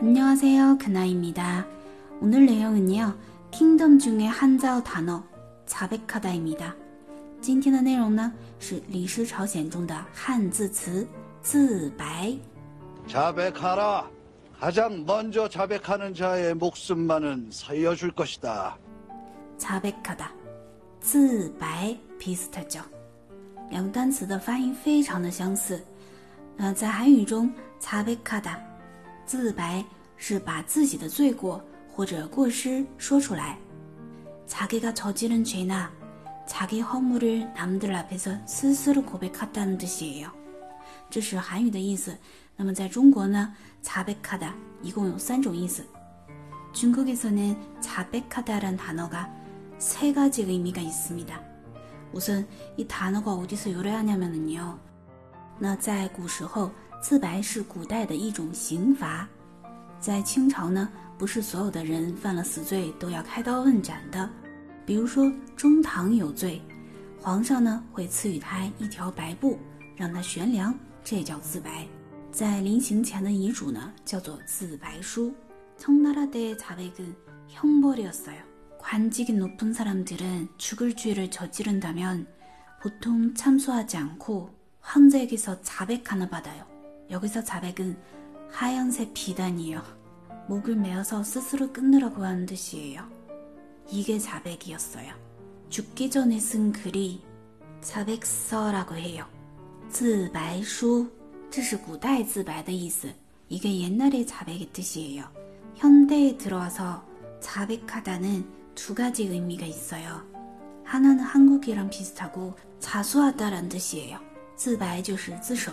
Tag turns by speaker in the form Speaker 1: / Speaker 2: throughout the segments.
Speaker 1: 안녕하세요, 그나입니다. 오늘 내용은요, 킹덤 중의 한자어 단어 자백하다입니다. 今天的内容呢是李氏朝鲜中的汉字词自白。
Speaker 2: 자백하라. 가장 먼저 자백하는 자의 목숨만은 살려줄 것이다.
Speaker 1: 자백하다, 自白 비슷하죠. 两单词的发音非常的相似。那在韩语中， 자백하다 自白是把自己的罪过或者过失说出来。 자기가 저지른 죄나 자기 허물을 남들 앞에서 스스로 고백했다는 뜻이에요. 这是韩语的意思。那么在中国呢， 자백하다 一共有三种意思。 중국에서는 자백하다란 단어가 세 가지 의미가 있습니다. 우선 이 단어가 어디서 유래하냐면요. 那在古时候， 自白是古代的一种刑罚。在清朝呢，不是所有的人犯了死罪都要开刀问斩的。比如说中堂有罪，皇上呢会赐予他一条白布，让他悬梁，这也叫自白。在临行前的遗嘱呢，叫做自白书。청나라때자백은형벌이었어요 관직이 높은 사람들은 죽을 죄를 저지른다면 보통 참소하지 않고 황제에게서 자백 하나 받아요. 여기서 자백은 하얀색 비단이에요. 목을 메어서 스스로 끊으라고 하는 뜻이에요. 이게 자백이었어요. 죽기 전에 쓴 글이 자백서라고 해요. 自白书这是古代自白的意思 이게 옛날의 자백의 뜻이에요. 현대에 들어와서 자백하다는 두 가지 의미가 있어요. 하나는 한국이랑 비슷하고 자수하다란 뜻이에요. 自白就是自首.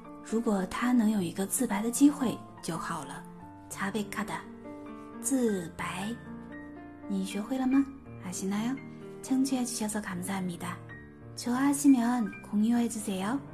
Speaker 1: 如果他能有一个自白的机会就好了。자백하 다， 自白。你学会了吗？아시나요청취해주셔서감사합니다좋아하시면공유해주세요